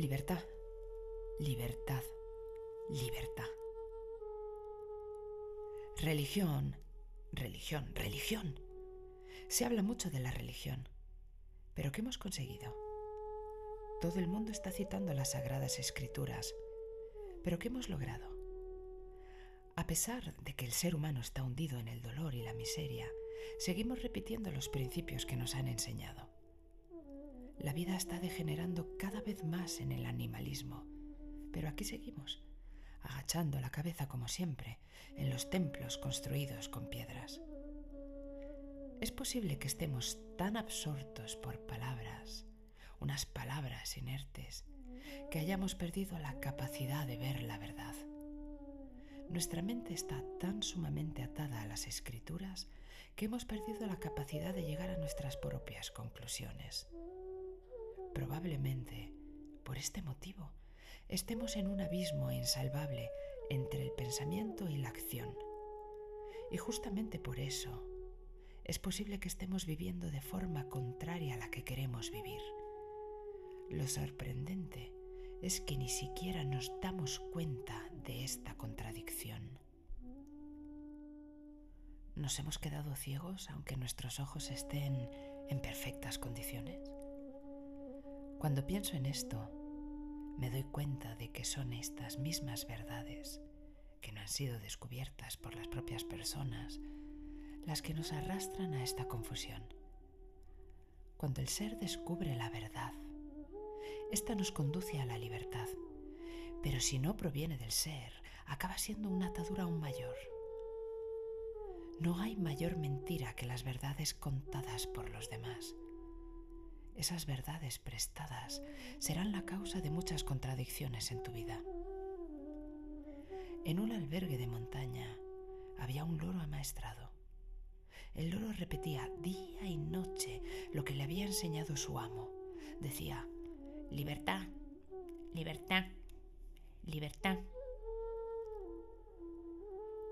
Libertad, libertad, libertad. Religión, religión, religión. Se habla mucho de la religión. Pero ¿qué hemos conseguido? Todo el mundo está citando las sagradas escrituras. Pero ¿qué hemos logrado? A pesar de que el ser humano está hundido en el dolor y la miseria, seguimos repitiendo los principios que nos han enseñado. La vida está degenerando cada vez más en el animalismo, pero aquí seguimos, agachando la cabeza como siempre en los templos construidos con piedras. Es posible que estemos tan absortos por palabras, unas palabras inertes, que hayamos perdido la capacidad de ver la verdad. Nuestra mente está tan sumamente atada a las escrituras que hemos perdido la capacidad de llegar a nuestras propias conclusiones. Probablemente, por este motivo, estemos en un abismo insalvable entre el pensamiento y la acción. Y justamente por eso, es posible que estemos viviendo de forma contraria a la que queremos vivir. Lo sorprendente es que ni siquiera nos damos cuenta de esta contradicción. ¿Nos hemos quedado ciegos aunque nuestros ojos estén en perfectas condiciones? Cuando pienso en esto, me doy cuenta de que son estas mismas verdades que no han sido descubiertas por las propias personas las que nos arrastran a esta confusión. Cuando el ser descubre la verdad, esta nos conduce a la libertad. Pero si no proviene del ser, acaba siendo una atadura aún mayor. No hay mayor mentira que las verdades contadas por los demás. Esas verdades prestadas serán la causa de muchas contradicciones en tu vida. En un albergue de montaña había un loro amaestrado. El loro repetía día y noche lo que le había enseñado su amo. Decía, Libertad, libertad, libertad.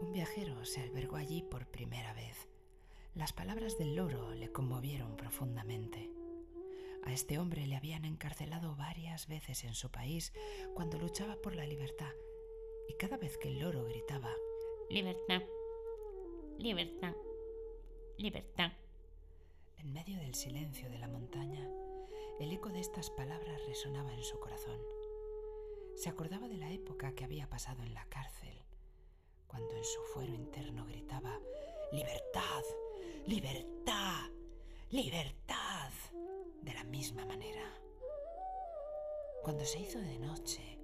Un viajero se albergó allí por primera vez. Las palabras del loro le conmovieron profundamente. A este hombre le habían encarcelado varias veces en su país cuando luchaba por la libertad y cada vez que el loro gritaba Libertad, libertad, libertad. En medio del silencio de la montaña, el eco de estas palabras resonaba en su corazón. Se acordaba de la época que había pasado en la cárcel, cuando en su fuero interno gritaba, Libertad, libertad, libertad, Cuando se hizo de noche,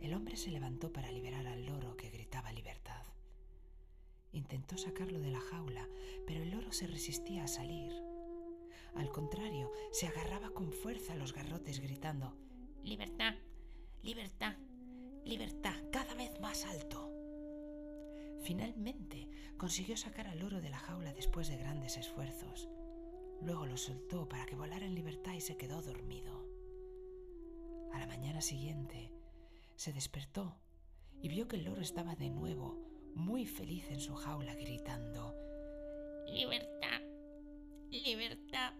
el hombre se levantó para liberar al loro que gritaba libertad. Intentó sacarlo de la jaula, pero el loro se resistía a salir al contrario, se agarraba con fuerza a los garrotes gritando, Libertad, libertad, libertad, cada vez más alto. Finalmente consiguió sacar al loro de la jaula después de grandes esfuerzos. Luego lo soltó para que volara en libertad y se quedó dormido. Mañana siguiente se despertó y vio que el loro estaba de nuevo muy feliz en su jaula gritando Libertad, libertad,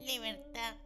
libertad.